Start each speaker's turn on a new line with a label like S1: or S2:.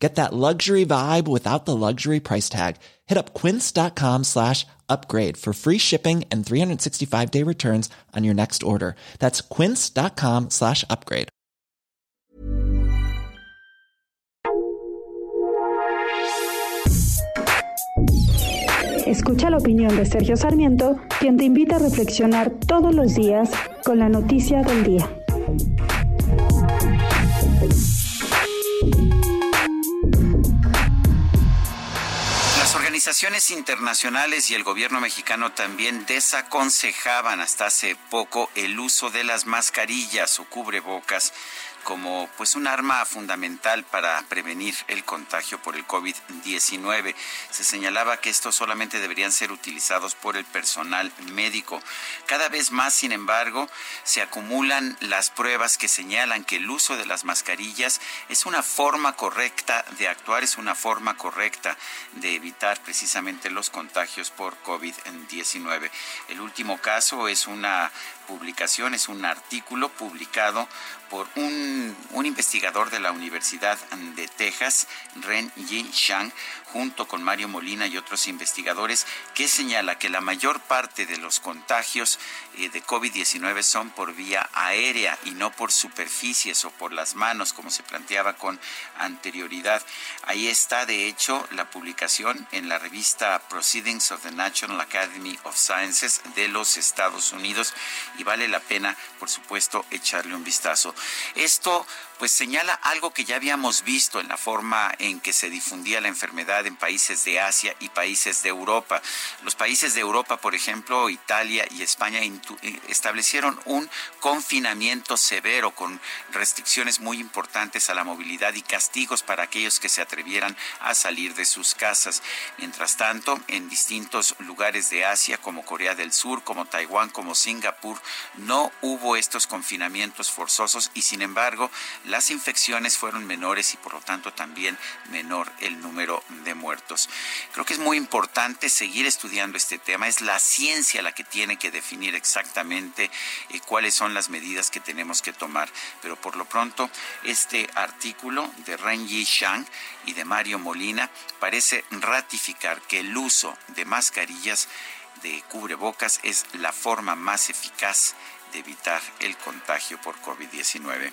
S1: Get that luxury vibe without the luxury price tag. Hit up quince.com slash upgrade for free shipping and 365 day returns on your next order. That's quince.com slash upgrade.
S2: Escucha la opinión de Sergio Sarmiento, quien te invita a reflexionar todos los días con la noticia del día.
S3: Organizaciones internacionales y el gobierno mexicano también desaconsejaban hasta hace poco el uso de las mascarillas o cubrebocas como pues un arma fundamental para prevenir el contagio por el COVID-19. Se señalaba que estos solamente deberían ser utilizados por el personal médico. Cada vez más, sin embargo, se acumulan las pruebas que señalan que el uso de las mascarillas es una forma correcta de actuar, es una forma correcta de evitar precisamente los contagios por COVID-19. El último caso es una publicación, es un artículo publicado por un, un, investigador de la Universidad de Texas, Ren Yi Shang, junto con Mario Molina y otros investigadores, que señala que la mayor parte de los contagios eh, de COVID-19 son por vía aérea y no por superficies o por las manos, como se planteaba con anterioridad. Ahí está, de hecho, la publicación en la revista Proceedings of the National Academy of Sciences de los Estados Unidos y vale la pena, por supuesto, echarle un vistazo. と pues señala algo que ya habíamos visto en la forma en que se difundía la enfermedad en países de Asia y países de Europa. Los países de Europa, por ejemplo, Italia y España eh, establecieron un confinamiento severo con restricciones muy importantes a la movilidad y castigos para aquellos que se atrevieran a salir de sus casas. Mientras tanto, en distintos lugares de Asia como Corea del Sur, como Taiwán, como Singapur, no hubo estos confinamientos forzosos y sin embargo las infecciones fueron menores y por lo tanto también menor el número de muertos. Creo que es muy importante seguir estudiando este tema. Es la ciencia la que tiene que definir exactamente eh, cuáles son las medidas que tenemos que tomar. Pero por lo pronto, este artículo de Ren Yi Shang y de Mario Molina parece ratificar que el uso de mascarillas de cubrebocas es la forma más eficaz de evitar el contagio por COVID-19.